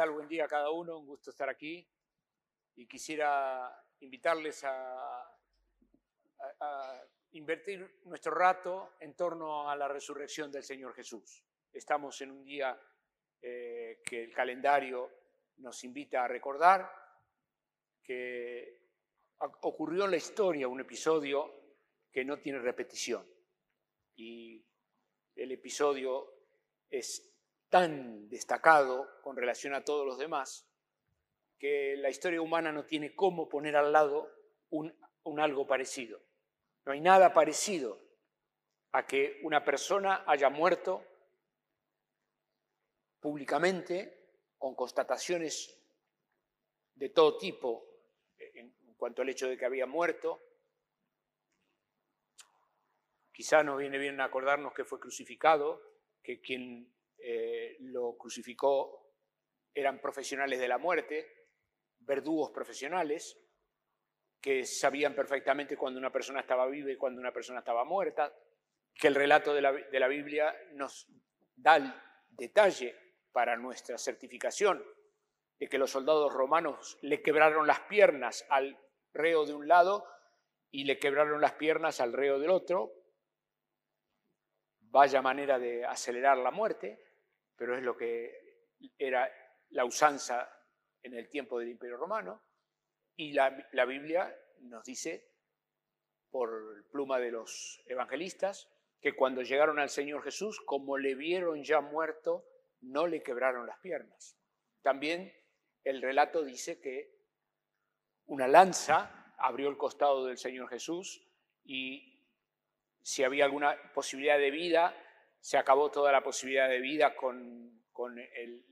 tal? Buen día a cada uno, un gusto estar aquí. Y quisiera invitarles a, a- a invertir nuestro rato en torno a la resurrección del Señor Jesús. Estamos en un día eh, que el calendario nos invita a recordar que ocurrió en la historia un episodio que no tiene repetición. Y el episodio es tan destacado con relación a todos los demás que la historia humana no tiene cómo poner al lado un, algo parecido. No hay nada parecido a que una persona haya muerto públicamente con constataciones de todo tipo en en cuanto al hecho de que había muerto. Quizá nos viene bien acordarnos que fue crucificado, que quien eh, lo crucificó eran profesionales de la muerte, verdugos profesionales, que sabían perfectamente cuando una persona estaba viva y cuando una persona estaba muerta, que el relato de la, de la Biblia nos da el detalle para nuestra certificación de que los soldados romanos le quebraron las piernas al reo de un lado y le quebraron las piernas al reo del otro. Vaya manera de acelerar la muerte, pero es lo que era la usanza en el tiempo del Imperio Romano. Y la, Biblia nos dice, por pluma de los evangelistas, que cuando llegaron al Señor Jesús, como le vieron ya muerto, no le quebraron las piernas. También el relato dice que una lanza abrió el costado del Señor Jesús y si había alguna posibilidad de vida, se acabó toda la posibilidad de vida con, el,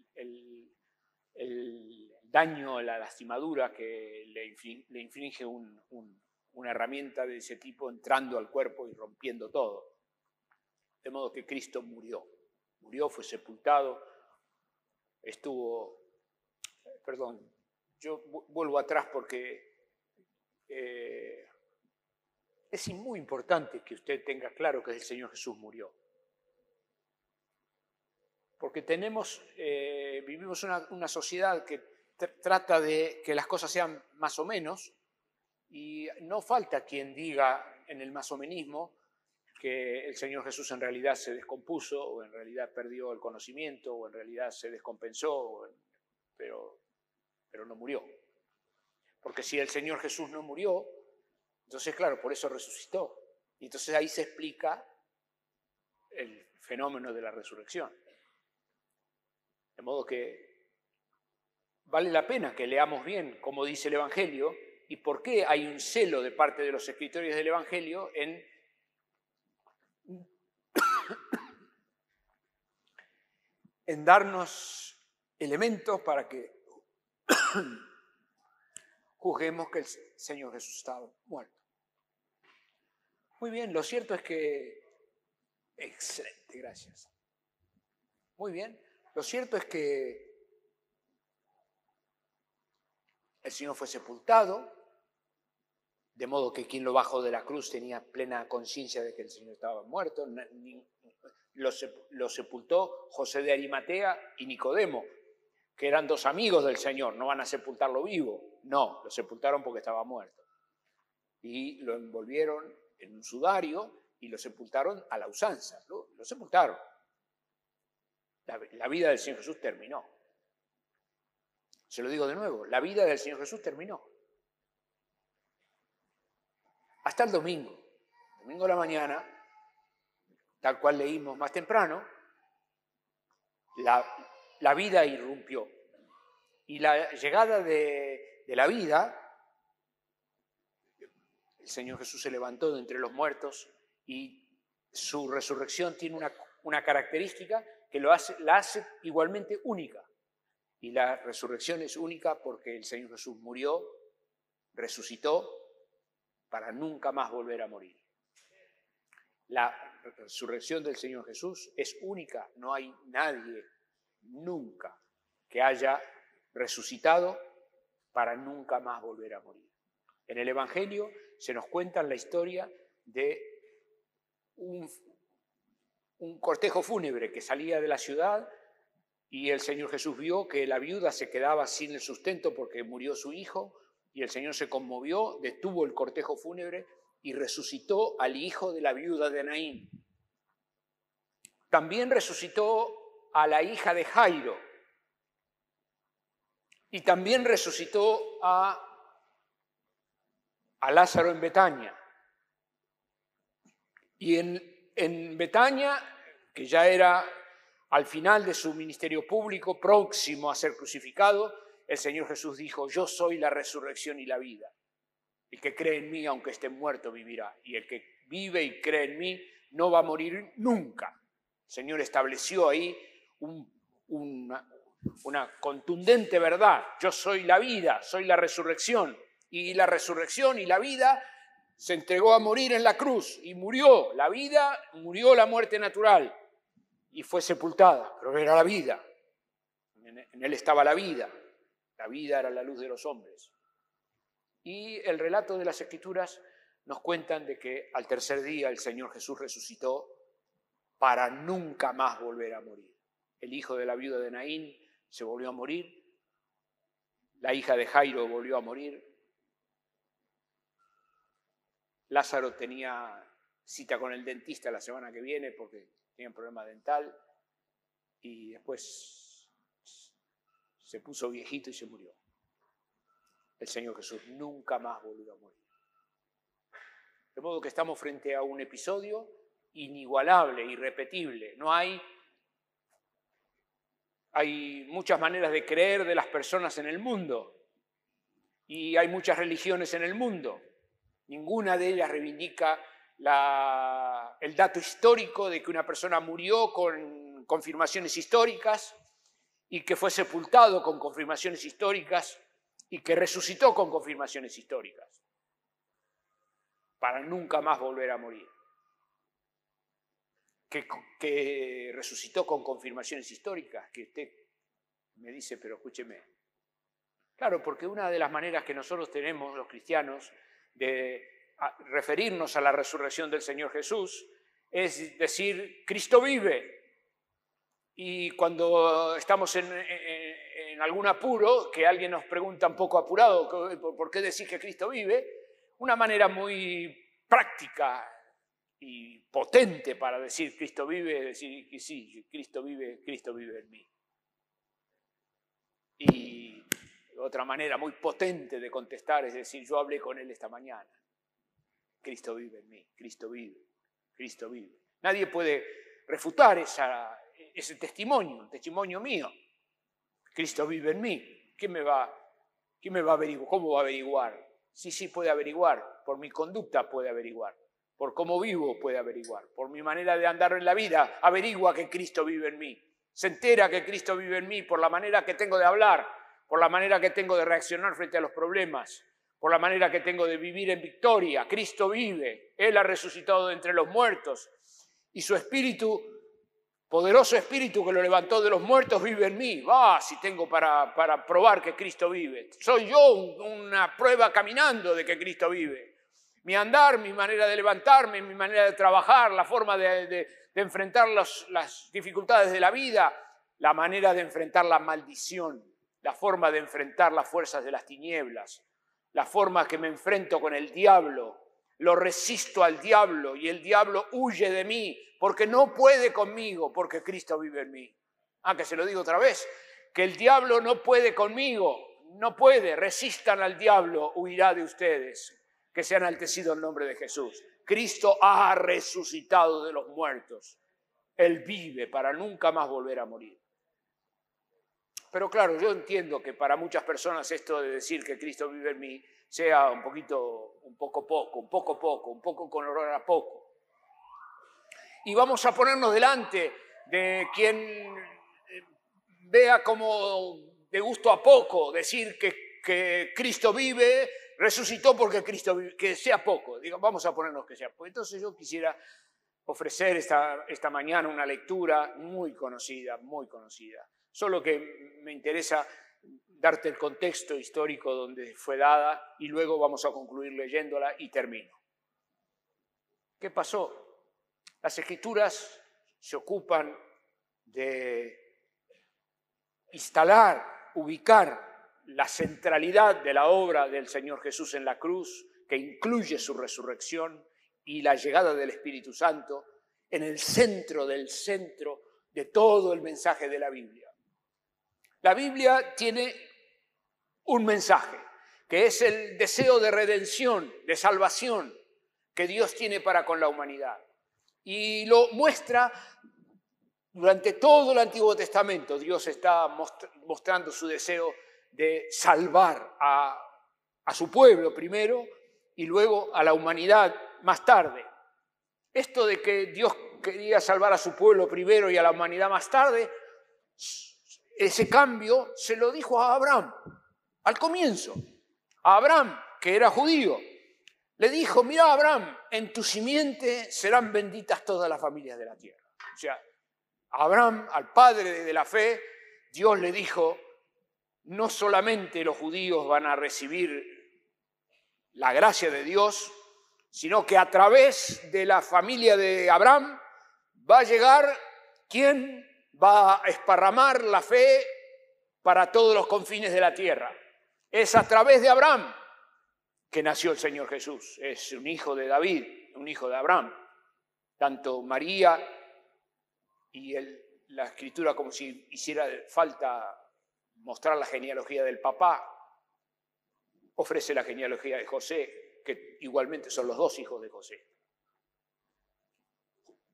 daño, la lastimadura que le, infli- le inflige un- un- una herramienta de ese tipo entrando al cuerpo y rompiendo todo. De modo que Cristo murió. Murió, fue sepultado, estuvo, perdón, yo vu- vuelvo atrás porque eh, es muy importante que usted tenga claro que el Señor Jesús murió. Porque tenemos, eh, vivimos una, sociedad que tr- trata de que las cosas sean más o menos y no falta quien diga en el masomenismo que el Señor Jesús en realidad se descompuso o en realidad perdió el conocimiento o en realidad se descompensó, o en- pero, pero no murió. Porque si el Señor Jesús no murió, entonces claro, por eso resucitó. Y entonces ahí se explica el fenómeno de la resurrección. De modo que vale la pena que leamos bien cómo dice el Evangelio y por qué hay un celo de parte de los escritores del Evangelio en en darnos elementos para que juzguemos que el Señor Jesús estaba muerto. Muy bien, lo cierto es que... Excelente, gracias. Muy bien, lo cierto es que el Señor fue sepultado, de modo que quien lo bajó de la cruz tenía plena conciencia de que el Señor estaba muerto. lo sepultó José de Arimatea y Nicodemo, que eran dos amigos del Señor, no van a sepultarlo vivo. No, lo sepultaron porque estaba muerto. Y lo envolvieron en un sudario y lo sepultaron a la usanza. Lo, lo sepultaron. La, vida del Señor Jesús terminó. Se lo digo de nuevo, la vida del Señor Jesús terminó. Hasta el domingo. Domingo a la mañana, tal cual leímos más temprano, la, la vida irrumpió. Y la llegada de, de la vida, el Señor Jesús se levantó de entre los muertos y su resurrección tiene una, una característica que lo hace, la hace igualmente única. Y la resurrección es única porque el Señor Jesús murió, resucitó para nunca más volver a morir. La resurrección del Señor Jesús es única, no hay nadie nunca que haya resucitado para nunca más volver a morir. En el Evangelio se nos cuenta la historia de un, un cortejo fúnebre que salía de la ciudad Y el Señor Jesús vio que la viuda se quedaba sin el sustento porque murió su hijo, y el Señor se conmovió, detuvo el cortejo fúnebre y resucitó al hijo de la viuda de Naín. También resucitó a la hija de Jairo. Y también resucitó a, a Lázaro en Betania. Y en, en Betania, que ya era al final de su ministerio público, próximo a ser crucificado, el Señor Jesús dijo, yo soy la resurrección y la vida. El que cree en mí, aunque esté muerto, vivirá. Y el que vive y cree en mí, no va a morir nunca. El Señor estableció ahí una, una contundente verdad. Yo soy la vida, soy la resurrección. Y la resurrección y la vida se entregó a morir en la cruz y murió. La vida murió la muerte natural y fue sepultada, pero era la vida. En él estaba la vida. La vida era la luz de los hombres. Y el relato de las escrituras nos cuentan de que al tercer día el Señor Jesús resucitó para nunca más volver a morir. El hijo de la viuda de Naín se volvió a morir, la hija de Jairo volvió a morir, Lázaro tenía cita con el dentista la semana que viene porque tenía un problema dental y después se puso viejito y se murió. El Señor Jesús nunca más volvió a morir. De modo que estamos frente a un episodio inigualable, irrepetible. No hay, hay muchas maneras de creer de las personas en el mundo y hay muchas religiones en el mundo. Ninguna de ellas reivindica el dato histórico de que una persona murió con confirmaciones históricas y que fue sepultado con confirmaciones históricas y que resucitó con confirmaciones históricas para nunca más volver a morir. Que, que, resucitó con confirmaciones históricas, que usted me dice, pero escúcheme. Claro, porque una de las maneras que nosotros tenemos, los cristianos, de referirnos a la resurrección del Señor Jesús es decir, Cristo vive. Y cuando estamos en, algún apuro, que alguien nos pregunta un poco apurado, ¿por qué decir que Cristo vive? Una manera muy práctica y potente para decir Cristo vive, es decir sí, Cristo vive, Cristo vive en mí. Y otra manera muy potente de contestar es decir, yo hablé con Él esta mañana. Cristo vive en mí, Cristo vive, Cristo vive. Nadie puede refutar ese testimonio, un testimonio mío. Cristo vive en mí. ¿Quién me va, quién me va a averiguar? ¿Cómo va a averiguar? Sí, sí, puede averiguar. Por mi conducta puede averiguar. Por cómo vivo puede averiguar. Por mi manera de andar en la vida, averigua que Cristo vive en mí. Se entera que Cristo vive en mí por la manera que tengo de hablar, por la manera que tengo de reaccionar frente a los problemas, por la manera que tengo de vivir en victoria. Cristo vive, Él ha resucitado de entre los muertos y su espíritu, poderoso espíritu que lo levantó de los muertos, vive en mí. Va, si tengo para, para probar que Cristo vive. Soy yo una prueba caminando de que Cristo vive. Mi andar, mi manera de levantarme, mi manera de trabajar, la forma de, enfrentar las dificultades de la vida, la manera de enfrentar la maldición, la forma de enfrentar las fuerzas de las tinieblas, la forma que me enfrento con el diablo, lo resisto al diablo y el diablo huye de mí porque no puede conmigo, porque Cristo vive en mí. Ah, que se lo digo otra vez, que el diablo no puede conmigo, no puede, resistan al diablo, huirá de ustedes, que se ha enaltecido el nombre de Jesús. Cristo ha resucitado de los muertos, Él vive para nunca más volver a morir. Pero claro, yo entiendo que para muchas personas esto de decir que Cristo vive en mí sea un poquito, un poco poco, un poco poco, un poco con olor a poco. Y vamos a ponernos delante de quien eh, vea como de gusto a poco decir que, que Cristo vive, resucitó porque Cristo vive, que sea poco. Digo, vamos a ponernos que sea poco. Entonces yo quisiera ofrecer esta, esta mañana una lectura muy conocida, muy conocida Solo que me interesa darte el contexto histórico donde fue dada y luego vamos a concluir leyéndola y termino. ¿Qué pasó? Las escrituras se ocupan de instalar, ubicar la centralidad de la obra del Señor Jesús en la cruz, que incluye su resurrección y la llegada del Espíritu Santo, en el centro del centro de todo el mensaje de la Biblia. La Biblia tiene un mensaje, que es el deseo de redención, de salvación que Dios tiene para con la humanidad. Y lo muestra durante todo el Antiguo Testamento. Dios está mostrando su deseo de salvar a, su pueblo primero y luego a la humanidad más tarde. Esto de que Dios quería salvar a su pueblo primero y a la humanidad más tarde, ese cambio se lo dijo a Abraham al comienzo. A Abraham, que era judío, le dijo, mira Abraham, en tu simiente serán benditas todas las familias de la tierra. O sea, Abraham, al padre de la fe, Dios le dijo, no solamente los judíos van a recibir la gracia de Dios, sino que a través de la familia de Abraham va a llegar quien va a esparramar la fe para todos los confines de la tierra. Es a través de Abraham que nació el Señor Jesús. Es un hijo de David, un hijo de Abraham. Tanto María y la escritura como si hiciera falta mostrar la genealogía del papá, ofrece la genealogía de José, que igualmente son los dos hijos de José.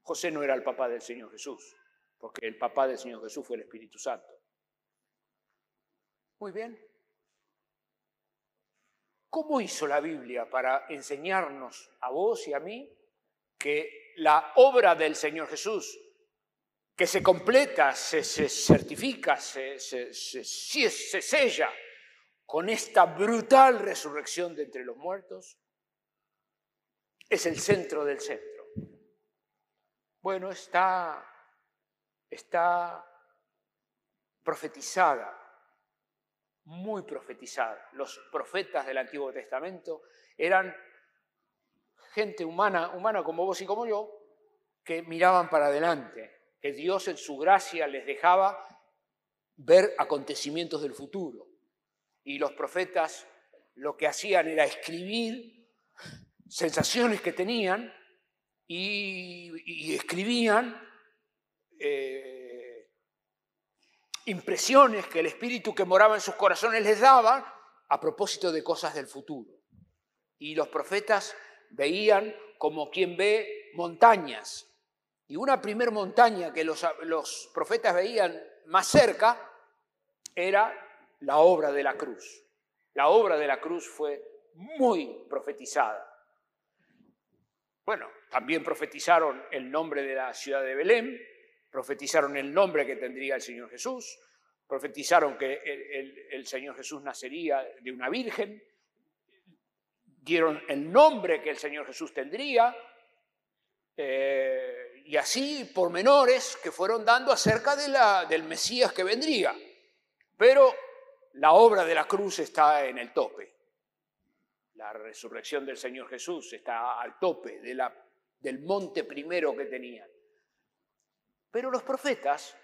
José no era el papá del Señor Jesús, porque el papá del Señor Jesús fue el Espíritu Santo. Muy bien. ¿Cómo hizo la Biblia para enseñarnos a vos y a mí que la obra del Señor Jesús, que se completa, se, certifica, se, se, se sella con esta brutal resurrección de entre los muertos, es el centro del centro. Bueno, está, está profetizada, muy profetizada. Los profetas del Antiguo Testamento eran gente humana, humana como vos y como yo, que miraban para adelante, que Dios en su gracia les dejaba ver acontecimientos del futuro y los profetas lo que hacían era escribir sensaciones que tenían y, escribían eh, impresiones que el espíritu que moraba en sus corazones les daba a propósito de cosas del futuro. Y los profetas veían como quien ve montañas. Y una primer montaña que los, los profetas veían más cerca era la obra de la cruz. La obra de la cruz fue muy profetizada. Bueno, también profetizaron el nombre de la ciudad de Belén, profetizaron el nombre que tendría el Señor Jesús, profetizaron que el, Señor Jesús nacería de una virgen, dieron el nombre que el Señor Jesús tendría, eh, y así pormenores que fueron dando acerca del Mesías que vendría. Pero la obra de la cruz está en el tope. La resurrección del Señor Jesús está al tope del monte primero que tenían. Pero los profetas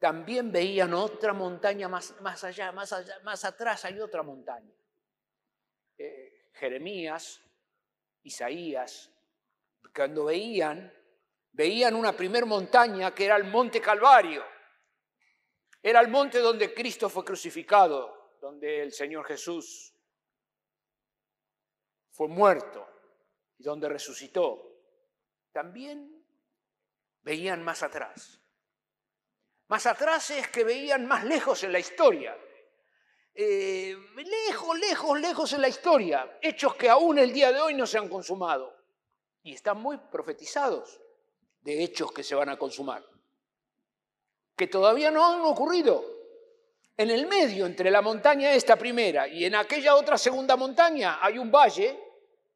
también veían otra montaña más, más allá, más allá, más atrás hay otra montaña. Eh, Jeremías, Isaías, cuando veían, veían una primer montaña que era el monte Calvario era el monte donde Cristo fue crucificado, donde el Señor Jesús fue muerto y donde resucitó. También veían más atrás. Más atrás es que veían más lejos en la historia. Eh, lejos, lejos, lejos en la historia. Hechos que aún el día de hoy no se han consumado. Y están muy profetizados de hechos que se van a consumar que todavía no han ocurrido. En el medio, entre la montaña esta primera y en aquella otra segunda montaña, hay un valle,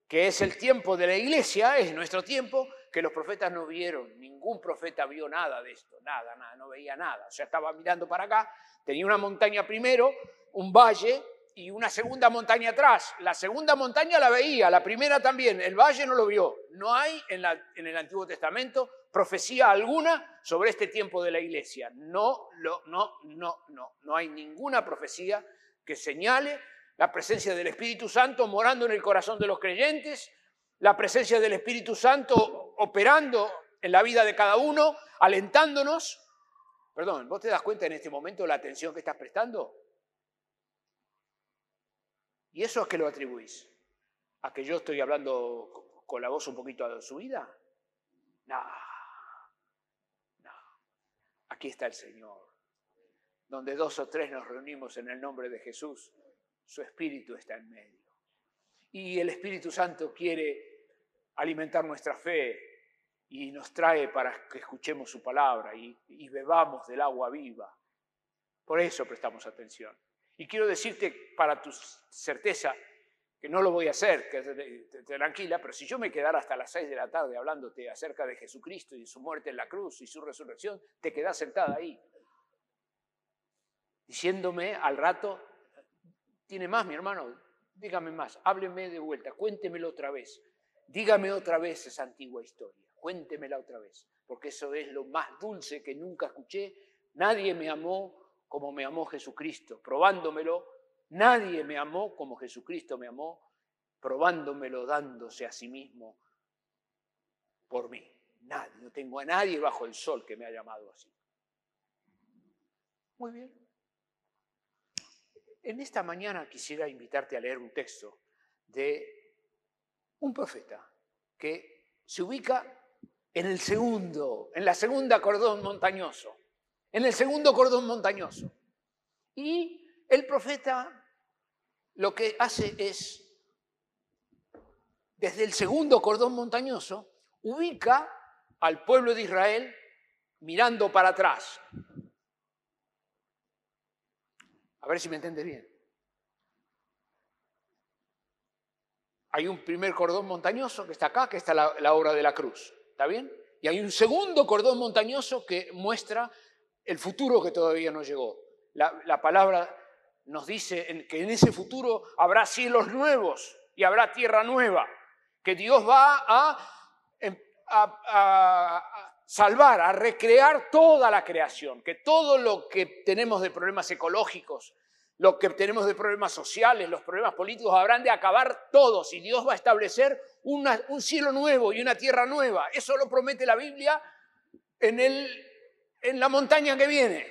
que es el tiempo de la iglesia, es nuestro tiempo, que los profetas no vieron. Ningún profeta vio nada de esto, nada, nada, no veía nada. O sea, estaba mirando para acá, tenía una montaña primero, un valle, y una segunda montaña atrás. La segunda montaña la veía, la primera también, el valle no lo vio. No hay en, el Antiguo Testamento profecía alguna sobre este tiempo de la iglesia. No, no, no, no, no hay ninguna profecía que señale la presencia del Espíritu Santo morando en el corazón de los creyentes, la presencia del Espíritu Santo operando en la vida de cada uno, alentándonos. Perdón, ¿vos te das cuenta en este momento la atención que estás prestando? ¿Y eso a qué lo atribuís? ¿A que yo estoy hablando con la voz un poquito a su vida? No, no. Aquí está el Señor. Donde dos o tres nos reunimos en el nombre de Jesús, su Espíritu está en medio. Y el Espíritu Santo quiere alimentar nuestra fe y nos trae para que escuchemos su palabra y, y bebamos del agua viva. Por eso prestamos atención. Y quiero decirte para tu certeza que no lo voy a hacer, que tranquila, pero si yo me quedara hasta las seis de la tarde hablándote acerca de Jesucristo y su muerte en la cruz y su resurrección, te quedás sentada ahí, diciéndome al rato, tiene más mi hermano, dígame más, hábleme de vuelta, cuéntemelo otra vez, dígame otra vez esa antigua historia, cuéntemela otra vez, porque eso es lo más dulce que nunca escuché, nadie me amó como me amó Jesucristo, probándomelo. Nadie me amó como Jesucristo me amó, probándomelo, dándose a sí mismo por mí. Nadie, no tengo a nadie bajo el sol que me haya amado así. Muy bien. En esta mañana quisiera invitarte a leer un texto de un profeta que se ubica en el segundo, en la segunda cordón montañoso en el segundo cordón montañoso. Y el profeta lo que hace es, desde el segundo cordón montañoso, ubica al pueblo de Israel mirando para atrás. A ver si me entiende bien. Hay un primer cordón montañoso que está acá, que está la, la obra de la cruz. ¿Está bien? Y hay un segundo cordón montañoso que muestra el futuro que todavía no llegó. La, palabra nos dice que en ese futuro habrá cielos nuevos y habrá tierra nueva, que Dios va em, a, a, salvar, a recrear toda la creación, que todo lo que tenemos de problemas ecológicos, lo que tenemos de problemas sociales, los problemas políticos, habrán de acabar todos y Dios va a establecer un cielo nuevo y una tierra nueva. Eso lo promete la Biblia en el en la montaña que viene.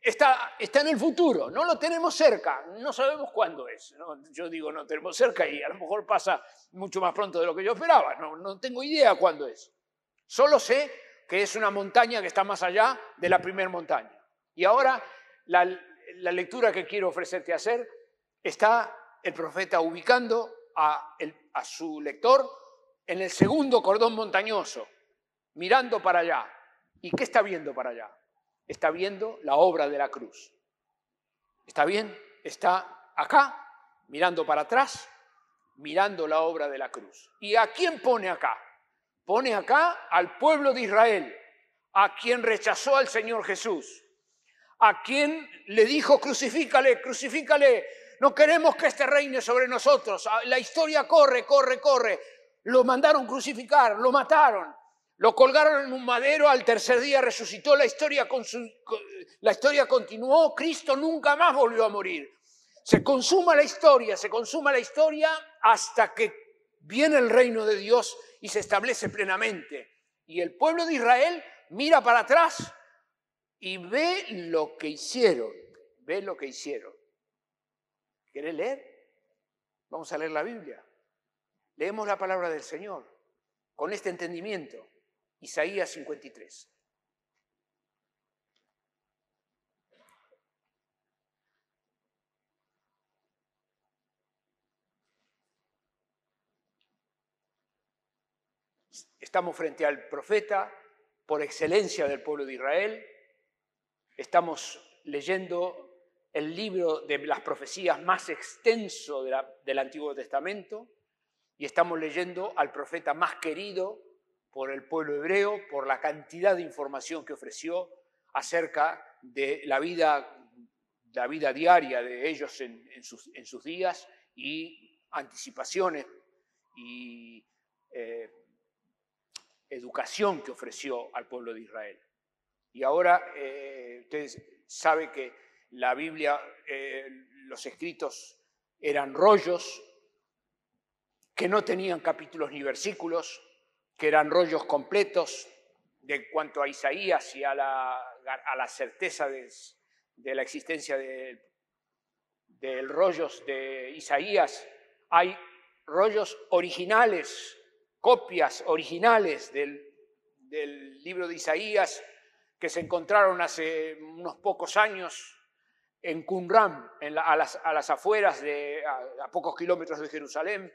Está, está en el futuro, no lo tenemos cerca, no sabemos cuándo es. Yo digo no tenemos cerca y a lo mejor pasa mucho más pronto de lo que yo esperaba, no, no tengo idea cuándo es. Solo sé que es una montaña que está más allá de la primera montaña. Y ahora la, la lectura que quiero ofrecerte hacer está el profeta ubicando a, a su lector en el segundo cordón montañoso, mirando para allá, ¿Y qué está viendo para allá? Está viendo la obra de la cruz. ¿Está bien? Está acá, mirando para atrás, mirando la obra de la cruz. ¿Y a quién pone acá? Pone acá al pueblo de Israel, a quien rechazó al Señor Jesús, a quien le dijo, crucifícale, crucifícale, no queremos que este reine sobre nosotros. La historia corre, corre, corre. Lo mandaron crucificar, lo mataron. Lo colgaron en un madero, al tercer día resucitó, la historia, la historia continuó, Cristo nunca más volvió a morir. Se consuma la historia, se consuma la historia hasta que viene el reino de Dios y se establece plenamente. Y el pueblo de Israel mira para atrás y ve lo que hicieron, ve lo que hicieron. ¿Querés leer? Vamos a leer la Biblia. Leemos la palabra del Señor con este entendimiento. Isaías 53. Estamos frente al profeta por excelencia del pueblo de Israel. Estamos leyendo el libro de las profecías más extenso del Antiguo Testamento y estamos leyendo al profeta más querido por el pueblo hebreo, por la cantidad de información que ofreció acerca de la vida la vida diaria de ellos en, sus, días y anticipaciones y eh, educación que ofreció al pueblo de Israel. Y ahora eh, ustedes saben que la Biblia, eh, los escritos eran rollos que no tenían capítulos ni versículos, que eran rollos completos de cuanto a Isaías y a la, certeza de, la existencia de, de rollos de Isaías. Hay rollos originales, copias originales del, del libro de Isaías que se encontraron hace unos pocos años en Qumran, a, las, afueras, de, a, pocos kilómetros de Jerusalén.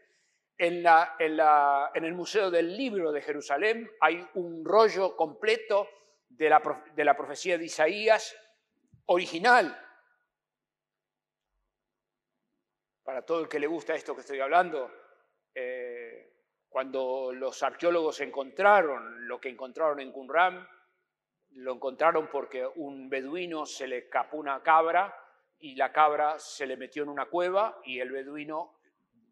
En, en, el Museo del Libro de Jerusalén hay un rollo completo de la, de la profecía de Isaías original. Para todo el que le gusta esto que estoy hablando, eh, cuando los arqueólogos encontraron lo que encontraron en Qumran, lo encontraron porque un beduino se le escapó una cabra y la cabra se le metió en una cueva y el beduino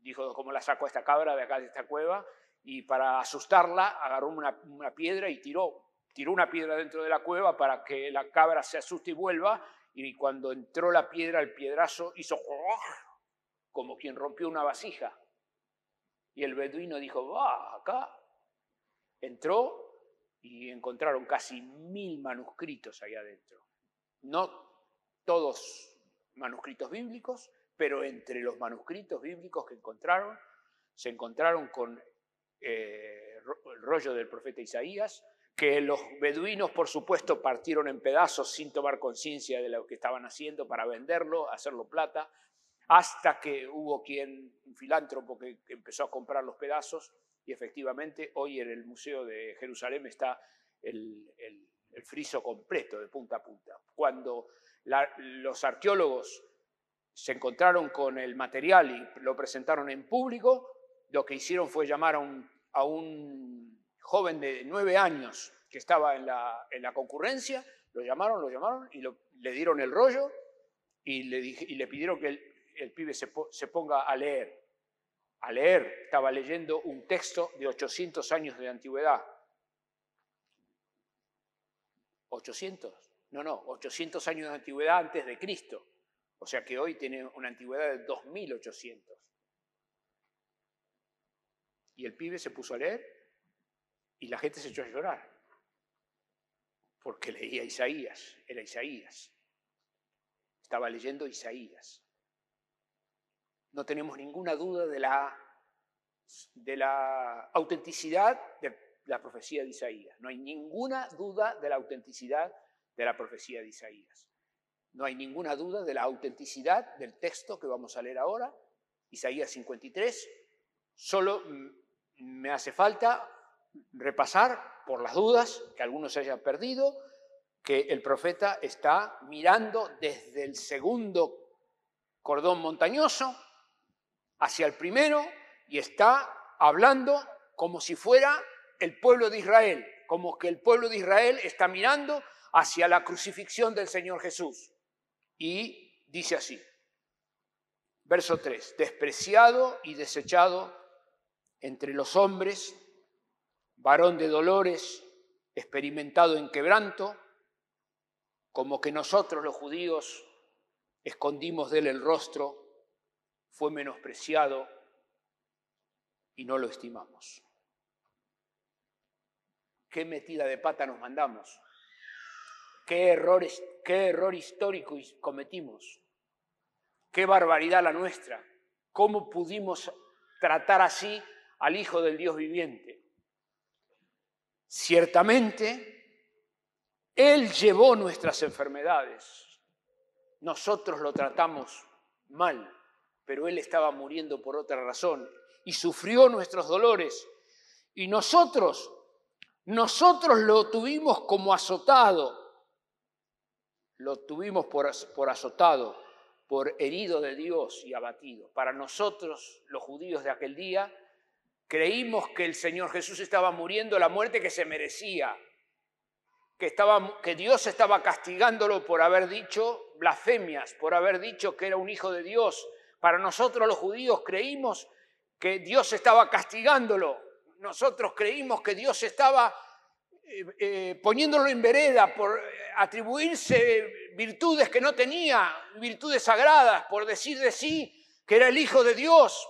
dijo, ¿cómo la saco esta cabra de acá de esta cueva? Y para asustarla agarró una, piedra y tiró, tiró una piedra dentro de la cueva para que la cabra se asuste y vuelva y cuando entró la piedra, el piedrazo hizo como quien rompió una vasija. Y el beduino dijo, va, acá. Entró, y encontraron casi mil manuscritos ahí adentro. No todos manuscritos bíblicos, pero entre los manuscritos bíblicos que encontraron, se encontraron con eh, el rollo del profeta Isaías, que los beduinos, por supuesto, partieron en pedazos sin tomar conciencia de lo que estaban haciendo para venderlo, hacerlo plata, hasta que hubo quien, un filántropo, que empezó a comprar los pedazos y efectivamente hoy en el Museo de Jerusalén está el, friso completo de punta a punta. Cuando los arqueólogos se encontraron con el material y lo presentaron en público, lo que hicieron fue llamar a un, joven de nueve años que estaba en la, concurrencia, lo llamaron, lo llamaron y le dieron el rollo y le, pidieron que el, pibe se ponga a leer a leer, estaba leyendo un texto de 800 años de antigüedad. 800, no, no, 800 años de antigüedad antes de Cristo. O sea que hoy tiene una antigüedad de 2800. Y el pibe se puso a leer y la gente se echó a llorar. Porque leía Isaías, era Isaías. Estaba leyendo Isaías no tenemos ninguna duda de la, autenticidad de la profecía de Isaías. No hay ninguna duda de la autenticidad de la profecía de Isaías. No hay ninguna duda de la autenticidad del texto que vamos a leer ahora, Isaías 53. Solo me hace falta repasar, por las dudas que algunos se hayan perdido, que el profeta está mirando desde el segundo cordón montañoso hacia el primero y está hablando como si fuera el pueblo de Israel, como que el pueblo de Israel está mirando hacia la crucifixión del Señor Jesús. Y dice así, verso 3, despreciado y desechado entre los hombres, varón de dolores, experimentado en quebranto, como que nosotros los judíos escondimos de él el rostro fue menospreciado y no lo estimamos. ¿Qué metida de pata nos mandamos? ¿Qué, errores, qué error histórico cometimos? ¿Qué barbaridad la nuestra? ¿Cómo pudimos tratar así al Hijo del Dios viviente? Ciertamente, Él llevó nuestras enfermedades. Nosotros lo tratamos mal pero Él estaba muriendo por otra razón y sufrió nuestros dolores. Y nosotros, nosotros lo tuvimos como azotado, lo tuvimos por, por azotado, por herido de Dios y abatido. Para nosotros, los judíos de aquel día, creímos que el Señor Jesús estaba muriendo la muerte que se merecía. que, estaba, que Dios estaba castigándolo por haber dicho blasfemias, por haber dicho que era un hijo de Dios. Para nosotros los judíos creímos que Dios estaba castigándolo. Nosotros creímos que Dios estaba eh, eh, poniéndolo en vereda por atribuirse virtudes que no tenía, virtudes sagradas, por decir de sí que era el Hijo de Dios.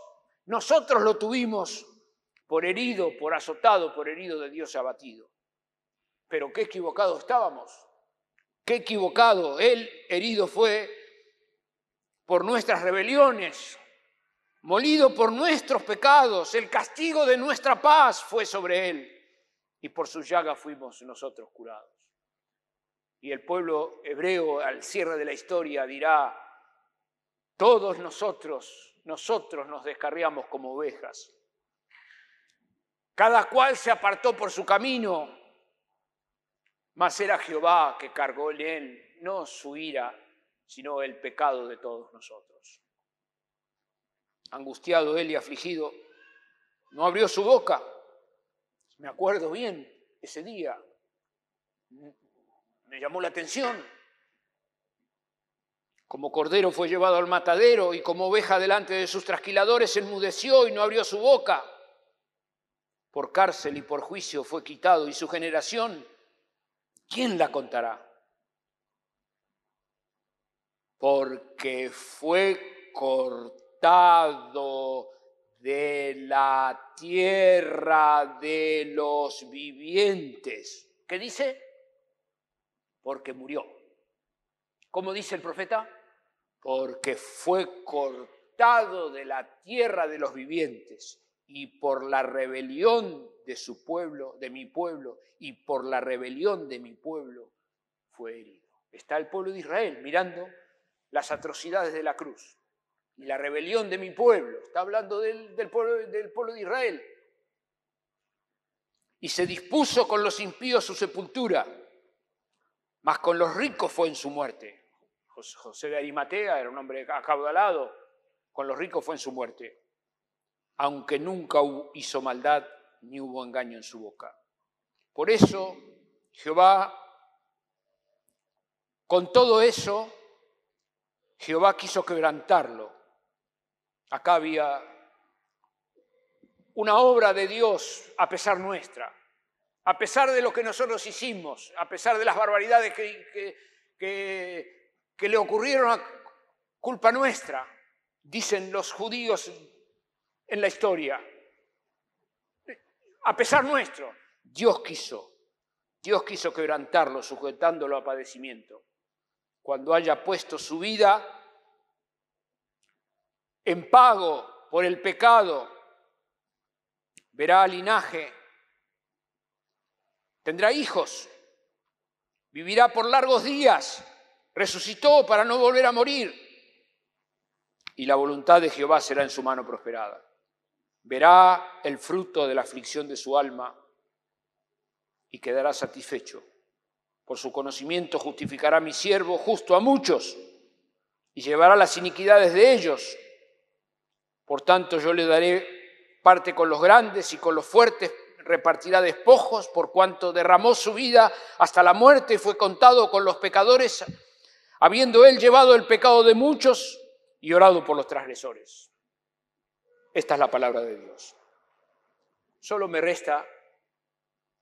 Nosotros lo tuvimos por herido, por azotado, por herido de Dios abatido. Pero qué equivocado estábamos, qué equivocado. Él herido fue por nuestras rebeliones, molido por nuestros pecados, el castigo de nuestra paz fue sobre él y por su llaga fuimos nosotros curados. Y el pueblo hebreo al cierre de la historia dirá, todos nosotros, nosotros nos descarriamos como ovejas. Cada cual se apartó por su camino, mas era Jehová que cargó en él, no su ira, sino el pecado de todos nosotros. Angustiado él y afligido, no abrió su boca. Me acuerdo bien ese día. Me llamó la atención. Como cordero fue llevado al matadero y como oveja delante de sus trasquiladores enmudeció y no abrió su boca. Por cárcel y por juicio fue quitado y su generación, ¿quién la contará? Porque fue cortado de la tierra de los vivientes. ¿Qué dice? Porque murió. ¿Cómo dice el profeta? Porque fue cortado de la tierra de los vivientes y por la rebelión de su pueblo, de mi pueblo, y por la rebelión de mi pueblo fue herido. Está el pueblo de Israel mirando las atrocidades de la cruz y la rebelión de mi pueblo. Está hablando del, pueblo, del pueblo de Israel. Y se dispuso con los impíos su sepultura, mas con los ricos fue en su muerte. José de Arimatea era un hombre acaudalado, con los ricos fue en su muerte, aunque nunca hizo maldad ni hubo engaño en su boca. Por eso Jehová, con todo eso, Jehová quiso quebrantarlo. Acá había una obra de Dios a pesar nuestra, a pesar de lo que nosotros hicimos, a pesar de las barbaridades que, le ocurrieron a culpa nuestra, dicen los judíos en la historia. A pesar nuestro, Dios quiso, Dios quiso quebrantarlo, sujetándolo a padecimiento. Cuando haya puesto su vida en pago por el pecado, verá linaje, tendrá hijos, vivirá por largos días resucitó para no volver a morir. Y la voluntad de Jehová será en su mano prosperada. Verá el fruto de la aflicción de su alma y quedará satisfecho. Por su conocimiento justificará mi siervo justo a muchos y llevará las iniquidades de ellos. Por tanto yo le daré parte con los grandes y con los fuertes repartirá despojos por cuanto derramó su vida hasta la muerte y fue contado con los pecadores habiendo él llevado el pecado de muchos y orado por los transgresores. Esta es la palabra de Dios. Solo me resta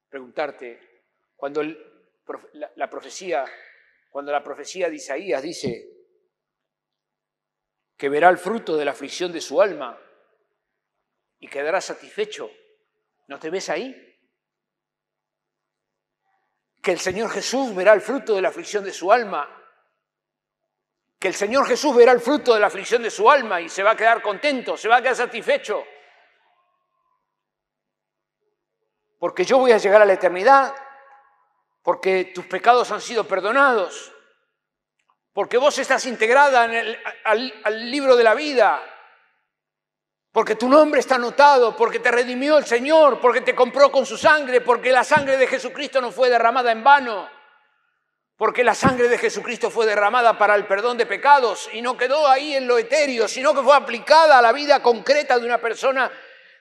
preguntarte, cuando la, profecía, cuando la profecía de Isaías dice que verá el fruto de la aflicción de su alma y quedará satisfecho, ¿no te ves ahí? Que el Señor Jesús verá el fruto de la aflicción de su alma que el Señor Jesús verá el fruto de la aflicción de su alma y se va a quedar contento, se va a quedar satisfecho. Porque yo voy a llegar a la eternidad, porque tus pecados han sido perdonados, porque vos estás integrada al, al libro de la vida, porque tu nombre está anotado, porque te redimió el Señor, porque te compró con su sangre, porque la sangre de Jesucristo no fue derramada en vano porque la sangre de Jesucristo fue derramada para el perdón de pecados y no quedó ahí en lo etéreo, sino que fue aplicada a la vida concreta de una persona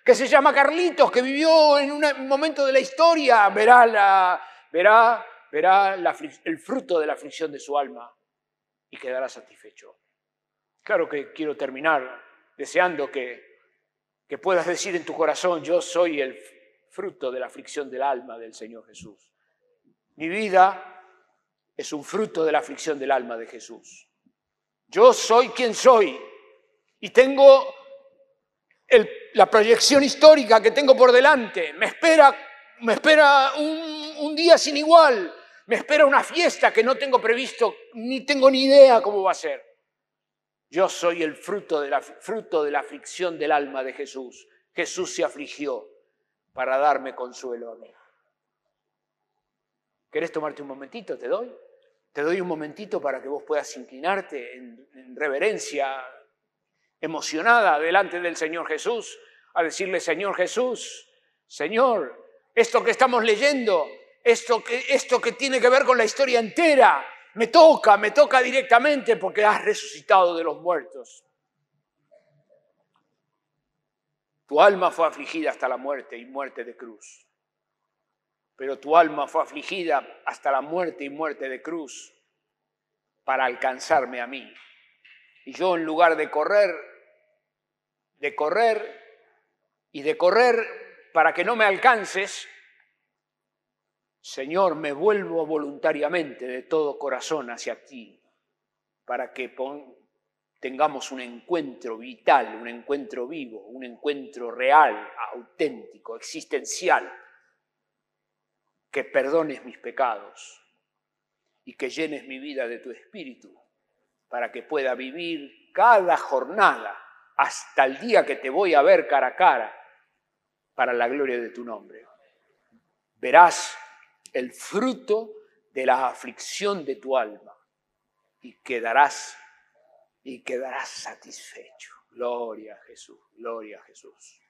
que se llama Carlitos, que vivió en un momento de la historia, verá, la, verá verá el fruto de la aflicción de su alma y quedará satisfecho. Claro que quiero terminar deseando que, que puedas decir en tu corazón, yo soy el fruto de la aflicción del alma del Señor Jesús. Mi vida es un fruto de la aflicción del alma de Jesús. Yo soy quien soy y tengo la proyección histórica que tengo por delante. Me espera, me espera un, un día sin igual. Me espera una fiesta que no tengo previsto, ni tengo ni idea cómo va a ser. Yo soy el fruto de, la, fruto de la aflicción del alma de Jesús. Jesús se afligió para darme consuelo a mí. ¿Querés tomarte un momentito? ¿Te doy? Te doy un momentito para que vos puedas inclinarte en reverencia emocionada delante del Señor Jesús, a decirle, Señor Jesús, Señor, esto que estamos leyendo, esto que, esto que tiene que ver con la historia entera, me toca, me toca directamente porque has resucitado de los muertos. Tu alma fue afligida hasta la muerte y muerte de cruz. Pero tu alma fue afligida hasta la muerte y muerte de cruz para alcanzarme a mí. Y yo en lugar de correr de correr y de correr para que no me alcances, Señor, me vuelvo voluntariamente de todo corazón hacia ti, para que tengamos un encuentro vital, un encuentro vivo, un encuentro real, auténtico, existencial, que perdones mis pecados y que llenes mi vida de tu espíritu, para que pueda vivir cada jornada hasta el día que te voy a ver cara a cara para la gloria de tu nombre. Verás el fruto de la aflicción de tu alma y quedarás y quedarás satisfecho. Gloria a Jesús, gloria a Jesús.